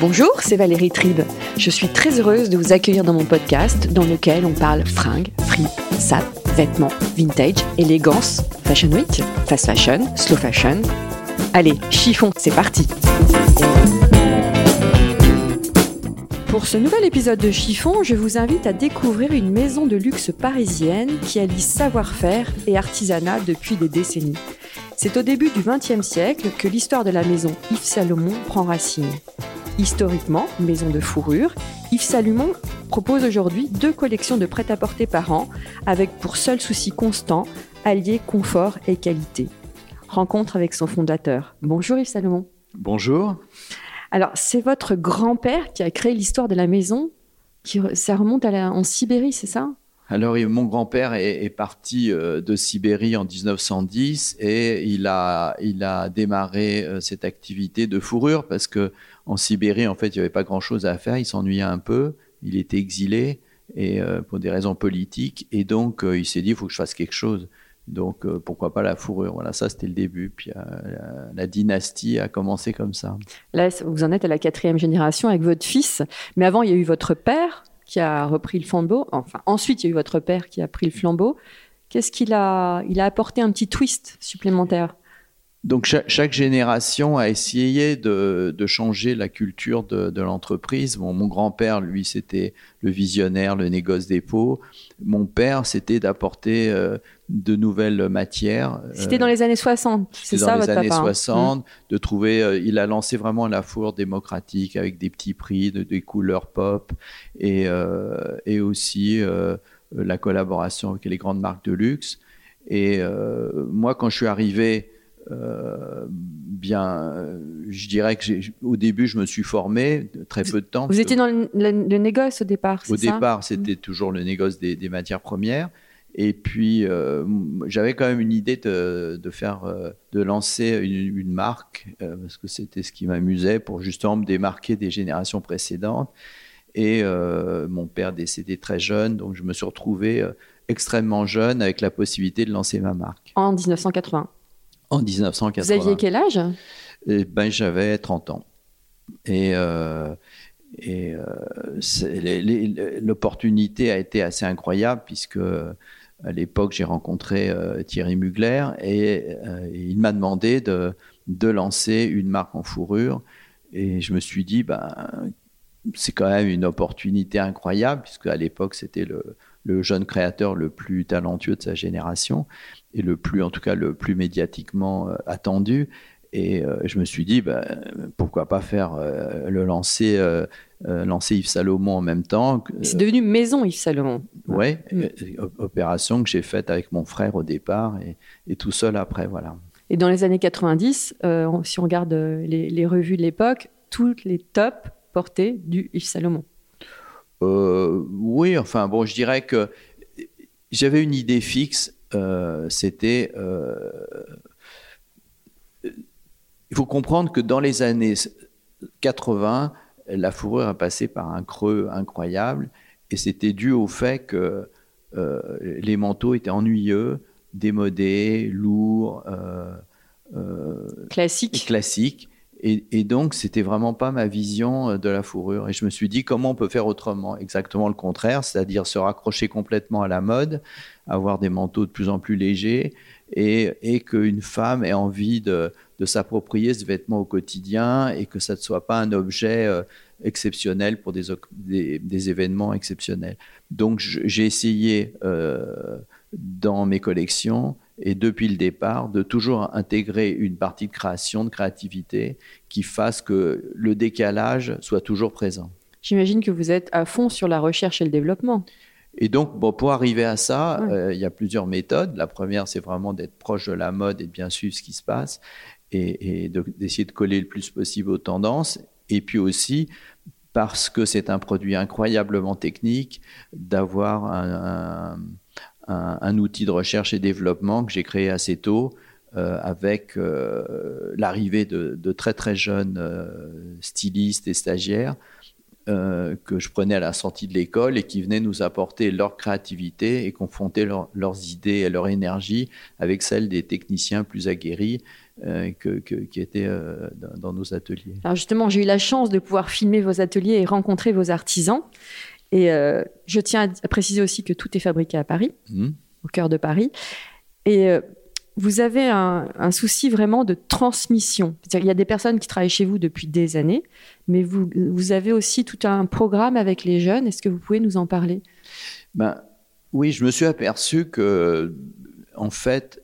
Bonjour, c'est Valérie Tribe. Je suis très heureuse de vous accueillir dans mon podcast dans lequel on parle fringues, free, sap, vêtements, vintage, élégance, fashion week, fast fashion, slow fashion. Allez, chiffon, c'est parti Pour ce nouvel épisode de Chiffon, je vous invite à découvrir une maison de luxe parisienne qui allie savoir-faire et artisanat depuis des décennies. C'est au début du XXe siècle que l'histoire de la maison Yves Salomon prend racine. Historiquement, maison de fourrure, Yves Salomon propose aujourd'hui deux collections de prêt-à-porter par an, avec pour seul souci constant allier confort et qualité. Rencontre avec son fondateur. Bonjour Yves Salomon. Bonjour. Alors, c'est votre grand-père qui a créé l'histoire de la maison. Qui, ça remonte à la, en Sibérie, c'est ça? Alors, mon grand-père est, parti euh, de Sibérie en 1910 et il a, il a démarré euh, cette activité de fourrure parce que en Sibérie, en fait, il n'y avait pas grand-chose à faire. Il s'ennuyait un peu. Il était exilé et euh, pour des raisons politiques et donc il s'est dit il faut que je fasse quelque chose. Donc pourquoi pas la fourrure? Voilà, ça c'était le début. Puis la, la, dynastie a commencé comme ça. Là, vous en êtes à la quatrième génération avec votre fils, mais avant il y a eu votre père qui a repris le flambeau. Enfin, ensuite, il y a eu votre père qui a pris le flambeau. Qu'est-ce qu'il a Il a apporté un petit twist supplémentaire? Donc chaque, génération a essayé de, changer la culture de, l'entreprise. mon grand-père, lui, c'était le visionnaire, le négoce dépôt. Mon père, c'était d'apporter euh, de nouvelles matières. C'était dans les années 60, c'est ça dans les années 60, hein? de trouver. Euh, il a lancé vraiment la fourre démocratique avec des petits prix, des couleurs pop et, euh, et aussi la collaboration avec les grandes marques de luxe. Et moi, quand je suis arrivé euh, bien, je dirais que au début, je me suis formé très peu de temps. Vous étiez dans le, négoce au départ, Au départ, c'était toujours le négoce des, matières premières. Et puis, euh, j'avais quand même une idée de, faire, euh, de lancer une, marque, parce que c'était ce qui m'amusait pour justement me démarquer des générations précédentes. Et mon père décédé très jeune, donc je me suis retrouvé extrêmement jeune avec la possibilité de lancer ma marque. En 1980 en 1980. Vous aviez quel âge? Eh ben, J'avais 30 ans. Et, euh, et euh, l'opportunité a été assez incroyable puisque à l'époque j'ai rencontré euh, Thierry Mugler et, il m'a demandé de, de, lancer une marque en fourrure. Et je me suis dit, ben, c'est quand même une opportunité incroyable puisque à l'époque c'était le, le jeune créateur le plus talentueux de sa génération et le plus, en tout cas, le plus médiatiquement euh, attendu. Et euh, je me suis dit, bah, pourquoi pas faire euh, le lancer, lancer Yves Salomon en même temps. C'est devenu Maison Yves Salomon. Oui, mm. opération que j'ai faite avec mon frère au départ et, tout seul après, voilà. Et dans les années 90, si on regarde les, les revues de l'époque, toutes les tops portaient du Yves Salomon. oui, enfin bon, je dirais que j'avais une idée fixe c'était. Euh, il faut comprendre que dans les années 80, la fourrure a passé par un creux incroyable et c'était dû au fait que euh, les manteaux étaient ennuyeux, démodés, lourds, classiques. classiques. Et, et, donc, c'était vraiment pas ma vision de la fourrure. Et je me suis dit, comment on peut faire autrement? Exactement le contraire, c'est-à-dire se raccrocher complètement à la mode, avoir des manteaux de plus en plus légers et, qu'une femme ait envie de, s'approprier ce vêtement au quotidien et que ça ne soit pas un objet euh, exceptionnel pour des, des, événements exceptionnels. Donc j'ai essayé euh, dans mes collections et depuis le départ de toujours intégrer une partie de création, de créativité qui fasse que le décalage soit toujours présent. J'imagine que vous êtes à fond sur la recherche et le développement. Et donc, bon, pour arriver à ça, euh, il y a plusieurs méthodes. La première, c'est vraiment d'être proche de la mode et de bien suivre ce qui se passe et, d'essayer de, coller le plus possible aux tendances. Et puis aussi, parce que c'est un produit incroyablement technique, d'avoir un, outil de recherche et développement que j'ai créé assez tôt. Euh, avec euh, l'arrivée de, très très jeunes stylistes et stagiaires euh, que je prenais à la sortie de l'école et qui venaient nous apporter leur créativité et confronter leurs idées et leur énergie avec celles des techniciens plus aguerris euh, qui étaient euh, dans, nos ateliers. Alors justement, j'ai eu la chance de pouvoir filmer vos ateliers et rencontrer vos artisans. Et je tiens à préciser aussi que tout est fabriqué à Paris, mmh. au cœur de Paris. Et vous avez un, souci vraiment de transmission. Il y a des personnes qui travaillent chez vous depuis des années, mais vous, vous avez aussi tout un programme avec les jeunes. Est-ce que vous pouvez nous en parler? Ben, Oui, je me suis aperçu que, en fait,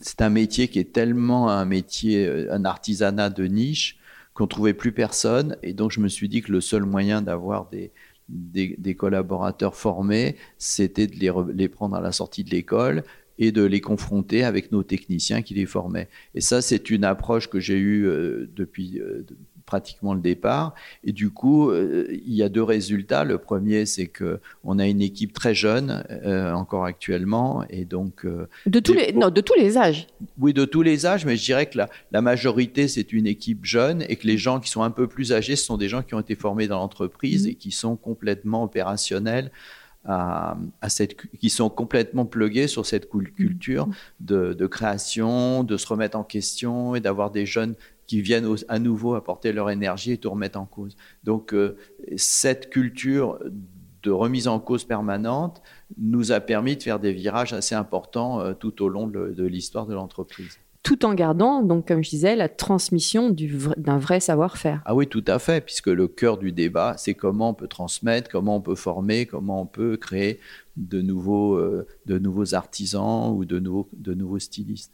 c'est un métier qui est tellement un métier, un artisanat de niche, qu'on trouvait plus personne. Et donc, je me suis dit que le seul moyen d'avoir des, des, collaborateurs formés, c'était de les, prendre à la sortie de l'école, et de les confronter avec nos techniciens qui les formaient. Et ça, c'est une approche que j'ai eue euh, depuis euh, pratiquement le départ. Et du coup, euh, il y a deux résultats. Le premier, c'est que on a une équipe très jeune encore actuellement, et donc de tous les non, de tous les âges. Oui, de tous les âges, mais je dirais que la, la majorité c'est une équipe jeune et que les gens qui sont un peu plus âgés, ce sont des gens qui ont été formés dans l'entreprise mmh. et qui sont complètement opérationnels à, cette, qui sont complètement plugués sur cette culture de, création, de se remettre en question et d'avoir des jeunes qui viennent à nouveau apporter leur énergie et tout remettre en cause. Donc euh, cette culture de remise en cause permanente nous a permis de faire des virages assez importants euh, tout au long de l'histoire de l'entreprise tout en gardant, donc, comme je disais, la transmission d'un vrai savoir-faire. Ah oui, tout à fait, puisque le cœur du débat, c'est comment on peut transmettre, comment on peut former, comment on peut créer de nouveaux, euh, de nouveaux artisans ou de nouveaux, de nouveaux stylistes.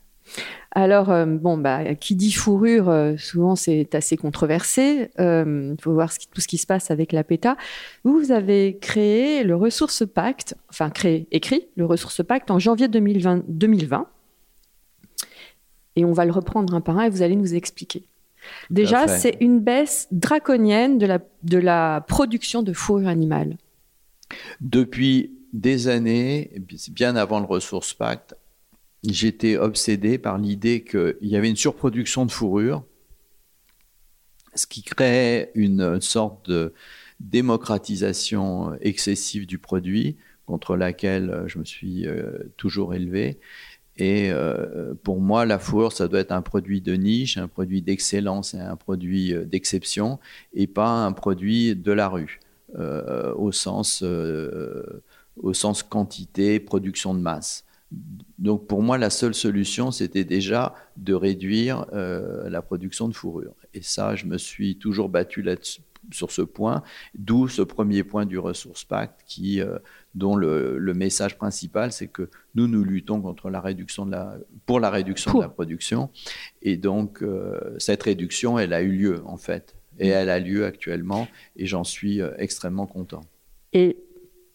Alors, euh, bon, bah, qui dit fourrure, euh, souvent c'est assez controversé. Il faut voir tout ce qui se passe avec la PETA. Vous, vous avez créé le Ressource Pacte, enfin créé, écrit le Ressource Pacte en janvier 2020, 2020 et on va le reprendre un par un et vous allez nous expliquer. Déjà, c'est une baisse draconienne de la, de la production de fourrure animale. Depuis des années, bien avant le Ressource Pacte, j'étais obsédé par l'idée qu'il y avait une surproduction de fourrure, ce qui créait une sorte de démocratisation excessive du produit contre laquelle je me suis euh, toujours élevé et euh, pour moi, la fourrure, ça doit être un produit de niche, un produit d'excellence et un produit euh, d'exception, et pas un produit de la rue, au sens quantité, production de masse. Donc pour moi, la seule solution, c'était déjà de réduire la production de fourrure. Et ça, je me suis toujours battu sur ce point, d'où ce premier point du Ressource Pacte qui, euh, dont le, message principal, c'est que nous, nous luttons contre la réduction de la, pour la réduction de la production. Et donc, euh, cette réduction, elle a eu lieu, en fait. Et elle a lieu actuellement, et j'en suis euh, extrêmement content. Et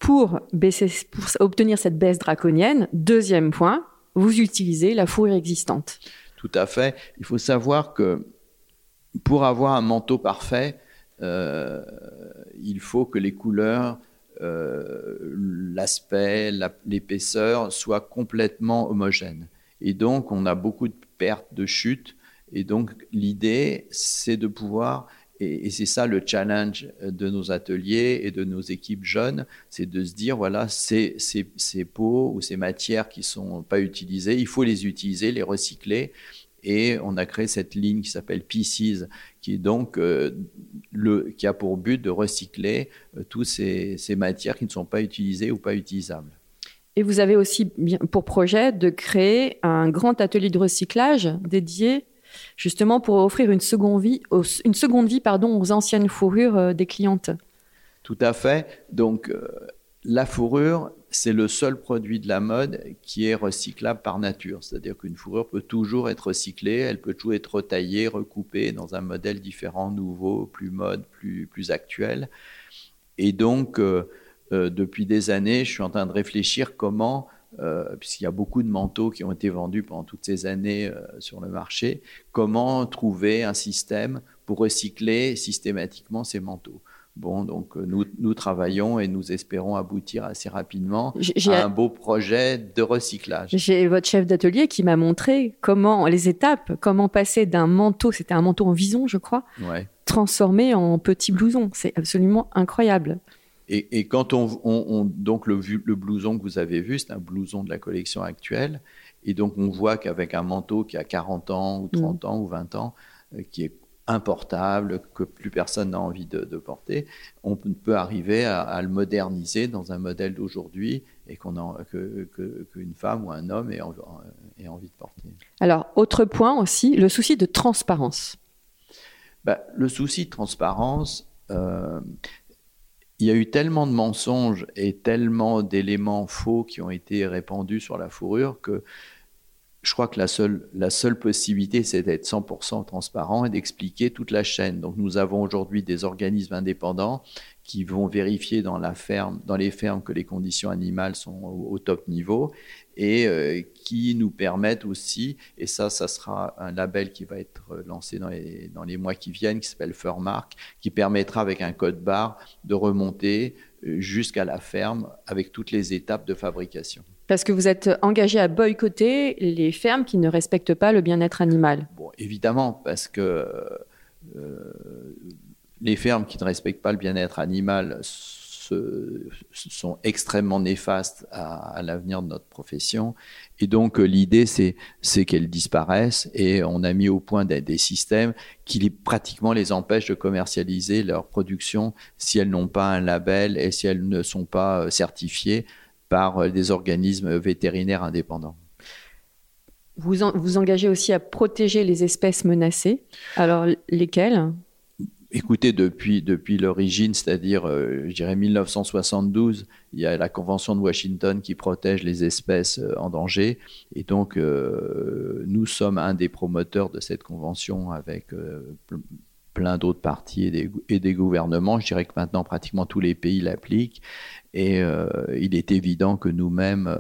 pour, obtenir cette baisse draconienne, deuxième point, vous utilisez la fourrure existante. Tout à fait. Il faut savoir que pour avoir un manteau parfait, euh, il faut que les couleurs, euh, l'aspect, l'épaisseur soient complètement homogènes. Et donc, on a beaucoup de pertes, de chutes. Et donc, l'idée, c'est de pouvoir et, c'est ça le challenge de nos ateliers et de nos équipes jeunes, c'est de se dire, voilà, ces, ces, peaux ou ces matières qui sont pas utilisées, il faut les utiliser, les recycler. Et on a créé cette ligne qui s'appelle Pieces, qui, donc, euh, a pour but de recycler euh, toutes ces, matières qui ne sont pas utilisées ou pas utilisables. Et vous avez aussi pour projet de créer un grand atelier de recyclage dédié justement pour offrir une seconde vie, une seconde vie pardon, aux anciennes fourrures euh, des clientes. Tout à fait. Donc, la fourrure, c'est le seul produit de la mode qui est recyclable par nature. C'est-à-dire qu'une fourrure peut toujours être recyclée, elle peut toujours être retaillée, recoupée dans un modèle différent, nouveau, plus mode, plus, plus actuel. Et donc, euh, depuis des années, je suis en train de réfléchir comment euh, puisqu'il y a beaucoup de manteaux qui ont été vendus pendant toutes ces années euh, sur le marché, comment trouver un système pour recycler systématiquement ces manteaux? Bon, donc euh, nous, nous, travaillons et nous espérons aboutir assez rapidement à un beau projet de recyclage. J'ai votre chef d'atelier qui m'a montré comment les étapes, comment passer d'un manteau, c'était un manteau en vison, je crois, transformé en petit blouson. C'est absolument incroyable. Et, quand on, donc le, le, blouson que vous avez vu, c'est un blouson de la collection actuelle. Et donc on voit qu'avec un manteau qui a 40 ans ou 30 mm. ans ou 20 ans, euh, qui est importable, que plus personne n'a envie de, porter, on peut arriver à, le moderniser dans un modèle d'aujourd'hui et qu'une femme ou un homme ait, envie de porter. Alors, autre point aussi, le souci de transparence. Bah, le souci de transparence, euh, il y a eu tellement de mensonges et tellement d'éléments faux qui ont été répandus sur la fourrure que je crois que la seule, la seule possibilité, c'est d'être 100% transparent et d'expliquer toute la chaîne. Donc nous avons aujourd'hui des organismes indépendants qui vont vérifier dans, la ferme, dans les fermes que les conditions animales sont au, top niveau et euh, qui nous permettent aussi, et ça, ça sera un label qui va être lancé dans les, dans les mois qui viennent, qui s'appelle Furmark, qui permettra avec un code barre de remonter euh, jusqu'à la ferme avec toutes les étapes de fabrication. Parce que vous êtes engagé à boycotter les fermes qui ne respectent pas le bien-être animal. Bon, évidemment, parce que euh, les fermes qui ne respectent pas le bien-être animal sont extrêmement néfastes à, l'avenir de notre profession. Et donc euh, l'idée, c'est qu'elles disparaissent et on a mis au point des, systèmes qui pratiquement les empêchent de commercialiser leur production si elles n'ont pas un label et si elles ne sont pas euh, certifiées par euh, des organismes vétérinaires indépendants. Vous vous engagez aussi à protéger les espèces menacées. Alors lesquelles? Écoutez, depuis, depuis l'origine, c'est-à-dire, euh, je dirais 1972, il y a la Convention de Washington qui protège les espèces euh, en danger. Et donc, euh, nous sommes un des promoteurs de cette convention avec plein d'autres partis et des, et des, gouvernements. Je dirais que maintenant, pratiquement tous les pays l'appliquent. Et il est évident que nous-mêmes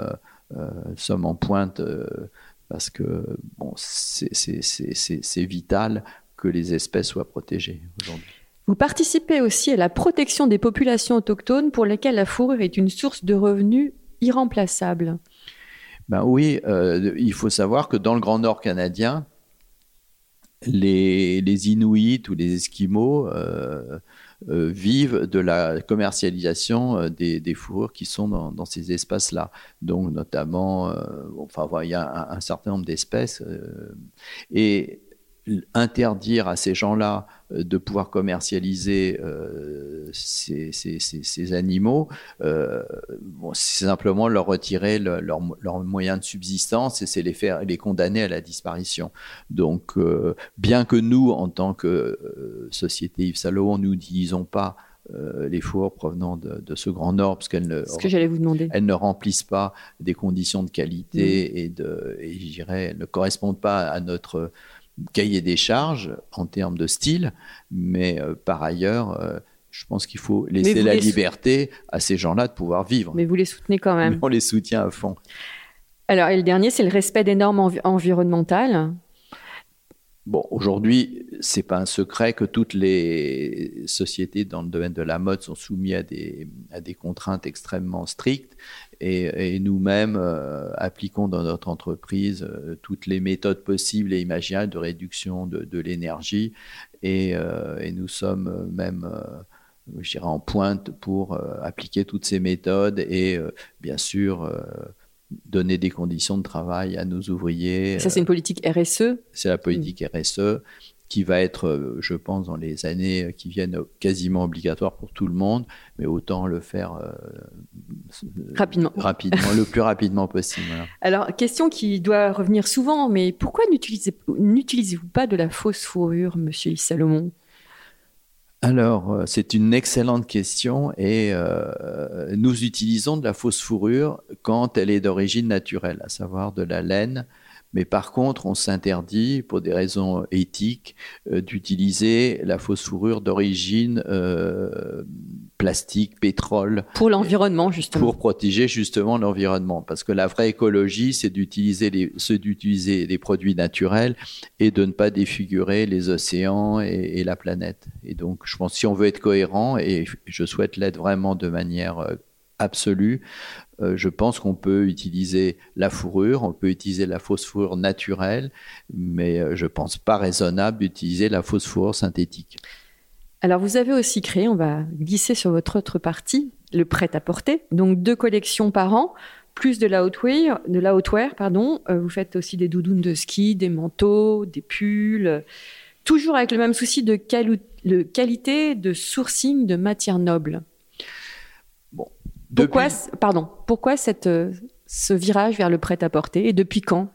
sommes en pointe parce que bon, c'est vital que les espèces soient protégées aujourd'hui. Vous participez aussi à la protection des populations autochtones pour lesquelles la fourrure est une source de revenus irremplaçable. Ben oui, euh, il faut savoir que dans le Grand Nord canadien, les, Inuits ou les Esquimaux euh, euh, vivent de la commercialisation des, fourrures qui sont dans, ces espaces-là. Donc notamment, enfin, il y a un, un certain nombre d'espèces. et interdire à ces gens-là euh, de pouvoir commercialiser euh, ces, animaux, euh, c'est simplement leur retirer leurs moyens de subsistance et c'est les faire les condamner à la disparition. Donc, bien que nous, en tant que société Yves Saint nous n'utilisons pas les fours provenant de, ce grand nord, parce qu'elles ne, ce que j'allais vous demander. Elles ne remplissent pas des conditions de qualité mmh. et, de, et je dirais, ne correspondent pas à notre cahier des charges en termes de style, mais euh, par ailleurs, euh, je pense qu'il faut laisser la liberté à ces gens-là de pouvoir vivre. Mais vous les soutenez quand même. on les soutient à fond. Alors, et le dernier, c'est le respect des normes environnementales. Bon, aujourd'hui, c'est pas un secret que toutes les sociétés dans le domaine de la mode sont soumises à des, à des contraintes extrêmement strictes et, nous-mêmes euh, appliquons dans notre entreprise euh, toutes les méthodes possibles et imaginables de réduction de, l'énergie et, euh, et, nous sommes même je dirais en pointe pour appliquer toutes ces méthodes et bien sûr donner des conditions de travail à nos ouvriers. Ça, c'est une politique RSE C'est la politique. RSE qui va être, euh, je pense, dans les années qui viennent, quasiment obligatoire pour tout le monde, mais autant le faire euh, rapidement, rapidement le plus rapidement possible. Alors, question qui doit revenir souvent, mais pourquoi n'utilisez-vous pas de la fausse fourrure, Monsieur Salomon? Alors, euh, c'est une excellente question et euh, nous utilisons de la fausse fourrure quand elle est d'origine naturelle, à savoir de la laine. Mais par contre, on s'interdit, pour des raisons éthiques, euh, d'utiliser la fausse fourrure d'origine plastique, pétrole. Pour l'environnement, justement. Pour protéger justement l'environnement. Parce que la vraie écologie, c'est d'utiliser les, d'utiliser les produits naturels et de ne pas défigurer les océans et, la planète. Et donc, je pense, si on veut être cohérent, et je souhaite l'être vraiment de manière euh, absolue, euh, je pense qu'on peut utiliser la fourrure, on peut utiliser la fausse fourrure naturelle, mais euh, je pense pas raisonnable d'utiliser la fausse fourrure synthétique. Alors vous avez aussi créé, on va glisser sur votre autre partie, le prêt-à-porter. Donc deux collections par an, plus de la hautwear, de la hautwear, pardon. Euh, vous faites aussi des doudounes de ski, des manteaux, des pulls, toujours avec le même souci de qualité, de sourcing de matières nobles. Pourquoi, pardon, pourquoi cette, euh, ce virage vers le prêt-à-porter et depuis quand?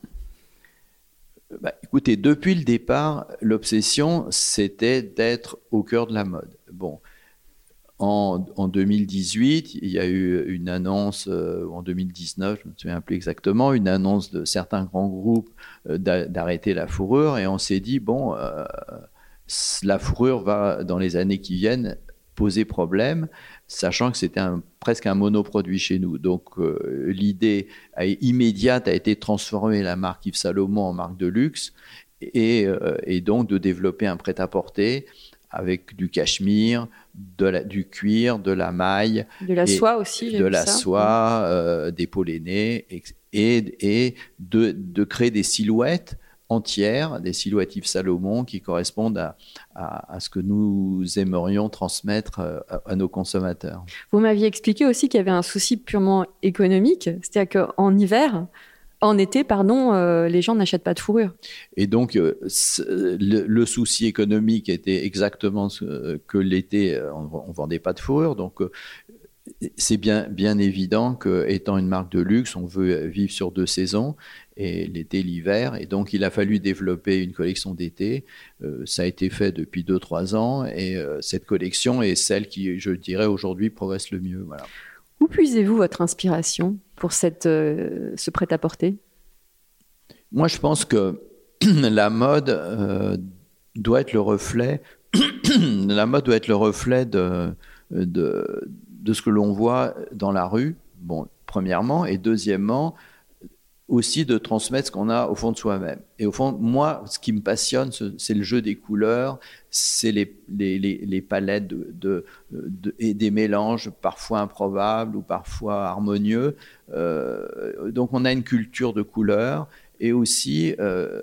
Bah, écoutez, depuis le départ, l'obsession, c'était d'être au cœur de la mode. Bon, en, en, 2018, il y a eu une annonce, euh, en 2019, je ne me souviens plus exactement, une annonce de certains grands groupes euh, d'arrêter la fourrure, et on s'est dit, bon, euh, la fourrure va, dans les années qui viennent, poser problème sachant que c'était presque un monoproduit chez nous. Donc euh, l'idée immédiate a été de transformer la marque Yves Salomon en marque de luxe et, euh, donc de développer un prêt-à-porter avec du cachemire, de du cuir, de la maille. De la soie aussi. De la soie, euh, des pollénés et, et de, de, créer des silhouettes entières, des silhouettes Salomon qui correspondent à, à, ce que nous aimerions transmettre euh, à, nos consommateurs. Vous m'aviez expliqué aussi qu'il y avait un souci purement économique, c'est-à-dire qu'en hiver, en été, pardon, euh, les gens n'achètent pas de fourrure. Et donc, euh, le, souci économique était exactement ce que l'été, on ne vendait pas de fourrure. Donc, c'est bien, bien évident qu'étant une marque de luxe, on veut vivre sur deux saisons, et l'été, l'hiver. Et donc, il a fallu développer une collection d'été. Euh, ça a été fait depuis 2-3 ans, et euh, cette collection est celle qui, je dirais, aujourd'hui progresse le mieux. Voilà. Où puisez-vous votre inspiration pour cette, euh, ce prêt-à-porter? Moi, je pense que la mode doit être le reflet. la mode doit être le reflet de, de de ce que l'on voit dans la rue, bon, premièrement, et deuxièmement, aussi de transmettre ce qu'on a au fond de soi-même. Et au fond, moi, ce qui me passionne, c'est le jeu des couleurs, c'est les, les, palettes de, et des mélanges parfois improbables ou parfois harmonieux. Euh, donc on a une culture de couleurs et aussi euh,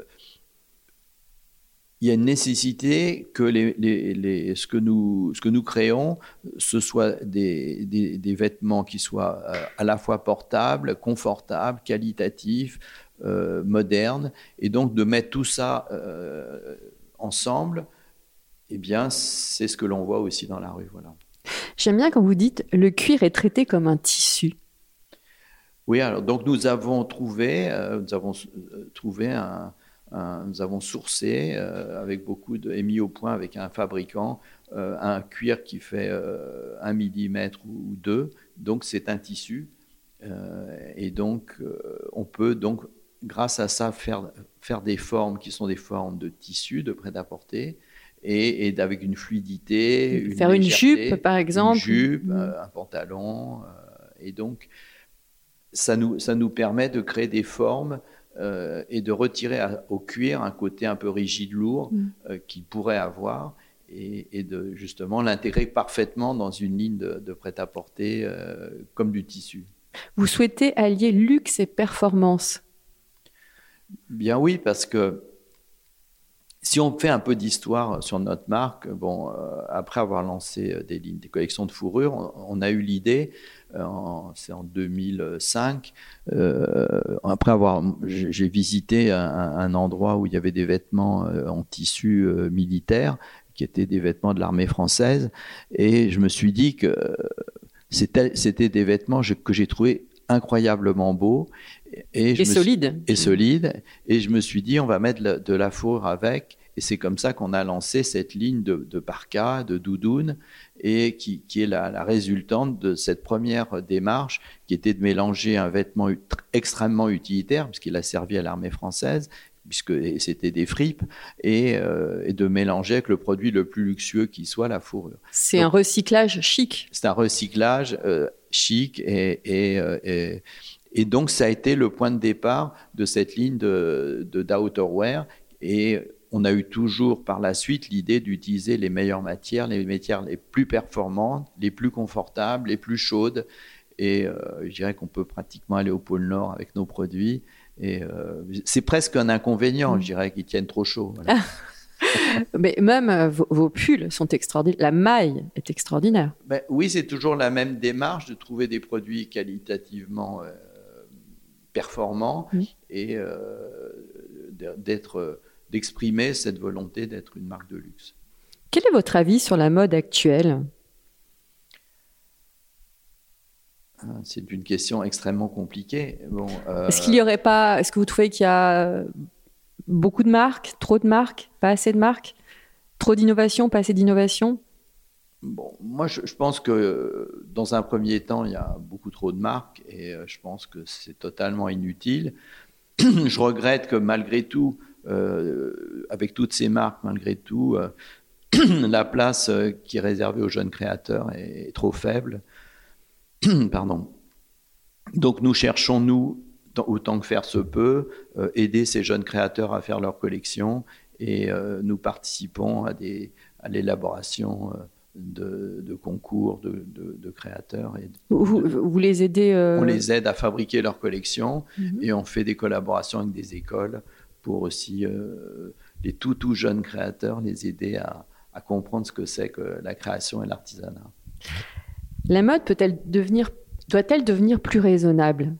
il y a une nécessité que les, ce, que nous, ce que nous créons, ce soit des, des, vêtements qui soient euh, à la fois portables, confortables, qualitatifs, euh, modernes, et donc de mettre tout ça euh, ensemble, eh bien, c'est ce que l'on voit aussi dans la rue. Voilà. J'aime bien quand vous dites le cuir est traité comme un tissu. Oui, alors donc nous avons trouvé, nous avons trouvé un, nous avons sourcé euh, avec beaucoup de, et mis au point avec un fabricant euh, un cuir qui fait euh, un millimètre ou deux. Donc c'est un tissu. et donc on peut donc grâce à ça faire, faire des formes qui sont des formes de tissu, de prêt-à-porter. Et, et, avec une fluidité. Faire une, jupe, par exemple. Une jupe, mm. un pantalon. et donc, ça nous, ça nous permet de créer des formes euh, et de retirer au cuir un côté un peu rigide, lourd mm. euh, qu'il pourrait avoir et, de justement l'intégrer parfaitement dans une ligne de, prêt-à-porter euh, comme du tissu. Vous souhaitez allier luxe et performance? Bien oui, parce que si on fait un peu d'histoire sur notre marque, bon, après avoir lancé des lignes, des collections de fourrure, on a eu l'idée c'est en 2005. Euh, après avoir, j'ai visité un, endroit où il y avait des vêtements euh, en tissu euh, militaire, qui étaient des vêtements de l'armée française, et je me suis dit que c'était des vêtements que j'ai trouvé incroyablement beaux et, solides. Et solides. Et je me suis dit, on va mettre de la fourrure avec. Et c'est comme ça qu'on a lancé cette ligne de, de parka, de doudoune, et qui, est la, résultante de cette première démarche qui était de mélanger un vêtement extrêmement utilitaire, puisqu'il a servi à l'armée française, puisque c'était des fripes, et, de mélanger avec le produit le plus luxueux qui soit, la fourrure. C'est un recyclage chic. C'est un recyclage chic et, et, donc ça a été le point de départ de cette ligne de, de d'outerwear et on a eu toujours par la suite l'idée d'utiliser les meilleures matières, les matières les plus performantes, les plus confortables, les plus chaudes. Et euh, je dirais qu'on peut pratiquement aller au pôle Nord avec nos produits. Et euh, c'est presque un inconvénient, mm. je dirais, qu'ils tiennent trop chaud. Mais même euh, vos, pulls sont extraordinaires. La maille est extraordinaire. Ben, oui, c'est toujours la même démarche de trouver des produits qualitativement performants et d'être d'exprimer cette volonté d'être une marque de luxe. Quel est votre avis sur la mode actuelle? Ah, C'est une question extrêmement compliquée. Bon, euh, Est-ce qu'il y aurait pas Est-ce que vous trouvez qu'il y a beaucoup de marques, trop de marques, pas assez de marques, trop d'innovation, pas assez d'innovation Bon, moi, je, pense que dans un premier temps, il y a beaucoup trop de marques et euh, je pense que c'est totalement inutile. je regrette que malgré tout, avec toutes ces marques, malgré tout, euh, la place euh, qui est réservée aux jeunes créateurs est, trop faible. Pardon. Donc nous cherchons, nous, autant que faire se peut, aider ces jeunes créateurs à faire leur collection et nous participons à, des, à l'élaboration de, concours de, créateurs. Et vous, les aidez On les aide à fabriquer leur collection mhm. et on fait des collaborations avec des écoles pour aussi euh, les tout tout jeunes créateurs, les aider à, comprendre ce que c'est que la création et l'artisanat. La mode peut-elle devenir, doit-elle devenir plus raisonnable?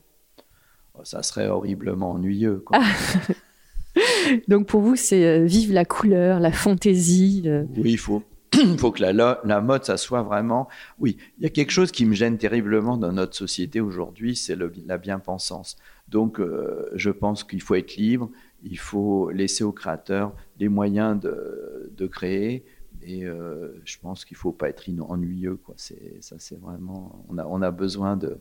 Oh, Ça serait horriblement ennuyeux. Donc pour vous, c'est euh, vive la couleur, la fantaisie. Oui, il faut, il faut que la, la, mode, ça soit vraiment. Oui, il y a quelque chose qui me gêne terriblement dans notre société aujourd'hui, c'est la bien-pensance. Donc, euh, je pense qu'il faut être libre, il faut laisser aux créateurs les moyens de, créer. Et euh, je pense qu'il ne faut pas être ennuyeux. Quoi. Ça, c'est vraiment. On a, on a besoin de,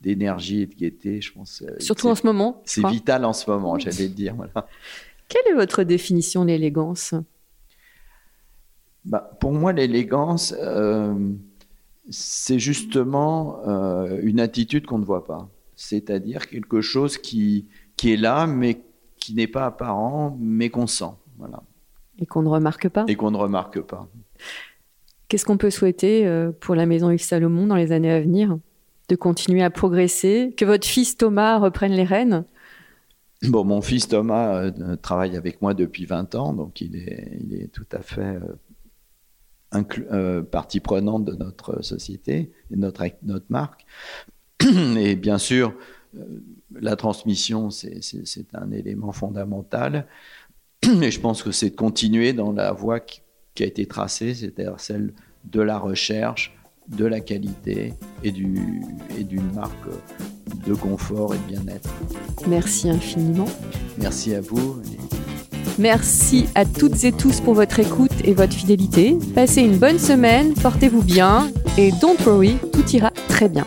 d'énergie et de gaieté, je pense. Euh, Surtout en ce moment. C'est vital en ce moment, j'allais dire. Voilà. Quelle est votre définition de l'élégance? Bah, Pour moi, l'élégance, euh, c'est justement une attitude qu'on ne voit pas. C'est-à-dire quelque chose qui, qui est là, mais qui n'est pas apparent, mais qu'on sent. Voilà. Et qu'on ne remarque pas. Et qu'on ne remarque pas. Qu'est-ce qu'on peut souhaiter euh, pour la Maison Yves Salomon dans les années à venir? De continuer à progresser? Que votre fils Thomas reprenne les rênes? Bon, mon fils Thomas euh, travaille avec moi depuis 20 ans, donc il est, il est tout à fait euh, partie prenante de notre société et notre, notre marque. Et bien sûr, la transmission, c'est un élément fondamental. Et je pense que c'est de continuer dans la voie qui, a été tracée, c'est-à-dire celle de la recherche, de la qualité et d'une marque de confort et de bien-être. Merci infiniment. Merci à vous. Merci à toutes et tous pour votre écoute et votre fidélité. Passez une bonne semaine, portez-vous bien et don't worry, tout ira très bien.